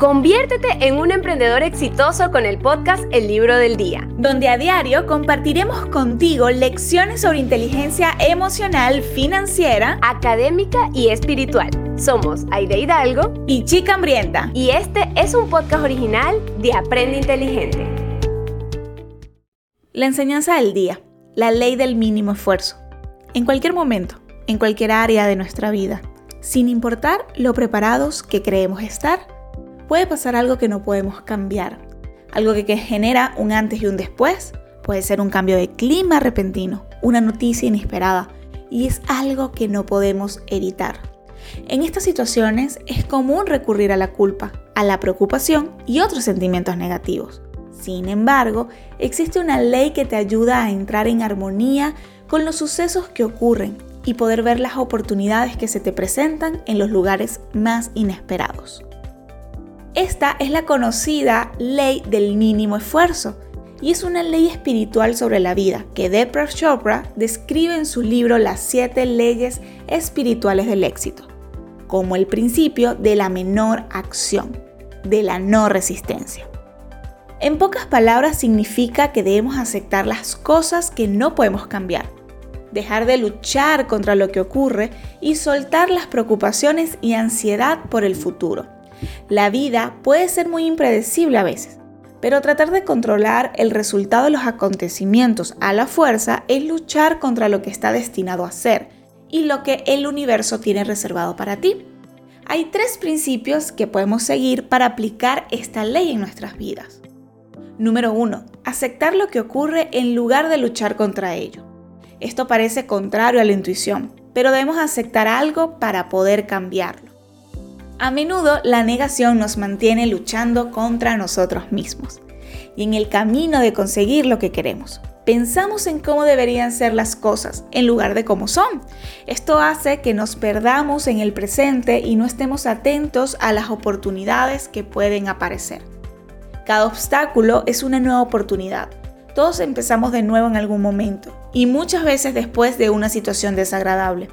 Conviértete en un emprendedor exitoso con el podcast El Libro del Día, donde a diario compartiremos contigo lecciones sobre inteligencia emocional, financiera, académica y espiritual. Somos Aide Hidalgo y Chica Hambrienta. Y este es un podcast original de Aprende Inteligente. La enseñanza del día, la ley del mínimo esfuerzo. En cualquier momento, en cualquier área de nuestra vida, sin importar lo preparados que creemos estar, puede pasar algo que no podemos cambiar, algo que, genera un antes y un después, puede ser un cambio de clima repentino, una noticia inesperada, y es algo que no podemos evitar. En estas situaciones es común recurrir a la culpa, a la preocupación y otros sentimientos negativos. Sin embargo, existe una ley que te ayuda a entrar en armonía con los sucesos que ocurren y poder ver las oportunidades que se te presentan en los lugares más inesperados. Esta es la conocida ley del mínimo esfuerzo y es una ley espiritual sobre la vida que Deepak Chopra describe en su libro Las siete leyes espirituales del éxito, como el principio de la menor acción, de la no resistencia. En pocas palabras significa que debemos aceptar las cosas que no podemos cambiar, dejar de luchar contra lo que ocurre y soltar las preocupaciones y ansiedad por el futuro la vida puede ser muy impredecible a veces, pero tratar de controlar el resultado de los acontecimientos a la fuerza es luchar contra lo que está destinado a ser y lo que el universo tiene reservado para ti. Hay tres principios que podemos seguir para aplicar esta ley en nuestras vidas. Número 1. Aceptar lo que ocurre en lugar de luchar contra ello. Esto parece contrario a la intuición, pero debemos aceptar algo para poder cambiarlo. A menudo la negación nos mantiene luchando contra nosotros mismos y en el camino de conseguir lo que queremos. Pensamos en cómo deberían ser las cosas en lugar de cómo son. Esto hace que nos perdamos en el presente y no estemos atentos a las oportunidades que pueden aparecer. Cada obstáculo es una nueva oportunidad. Todos empezamos de nuevo en algún momento y muchas veces después de una situación desagradable.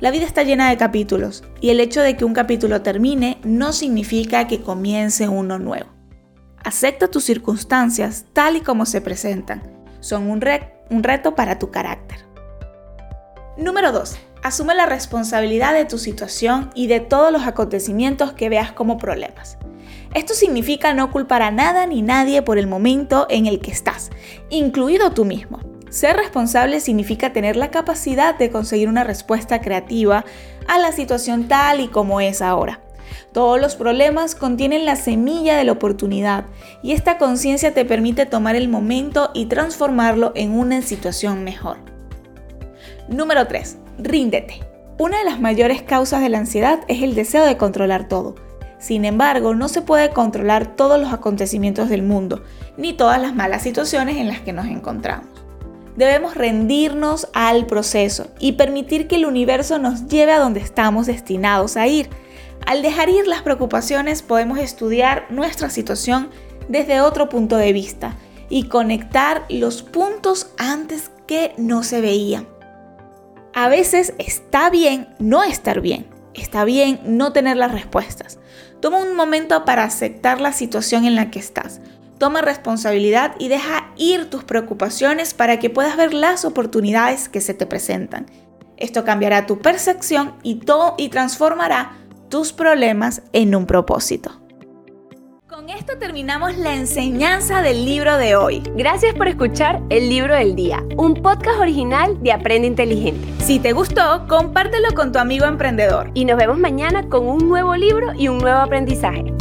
La vida está llena de capítulos y el hecho de que un capítulo termine no significa que comience uno nuevo. Acepta tus circunstancias tal y como se presentan. Son un, reto para tu carácter. Número 2. Asume la responsabilidad de tu situación y de todos los acontecimientos que veas como problemas. Esto significa no culpar a nada ni nadie por el momento en el que estás, incluido tú mismo. Ser responsable significa tener la capacidad de conseguir una respuesta creativa a la situación tal y como es ahora. Todos los problemas contienen la semilla de la oportunidad y esta conciencia te permite tomar el momento y transformarlo en una situación mejor. Número 3. Ríndete. Una de las mayores causas de la ansiedad es el deseo de controlar todo. Sin embargo, no se puede controlar todos los acontecimientos del mundo, ni todas las malas situaciones en las que nos encontramos. Debemos rendirnos al proceso y permitir que el universo nos lleve a donde estamos destinados a ir. Al dejar ir las preocupaciones podemos estudiar nuestra situación desde otro punto de vista y conectar los puntos antes que no se veían. A veces está bien no estar bien, está bien no tener las respuestas. Toma un momento para aceptar la situación en la que estás. Toma responsabilidad y deja ir tus preocupaciones para que puedas ver las oportunidades que se te presentan. Esto cambiará tu percepción y, y transformará tus problemas en un propósito. Con esto terminamos la enseñanza del libro de hoy. Gracias por escuchar El Libro del Día, un podcast original de Aprende Inteligente. Si te gustó, compártelo con tu amigo emprendedor. Y nos vemos mañana con un nuevo libro y un nuevo aprendizaje.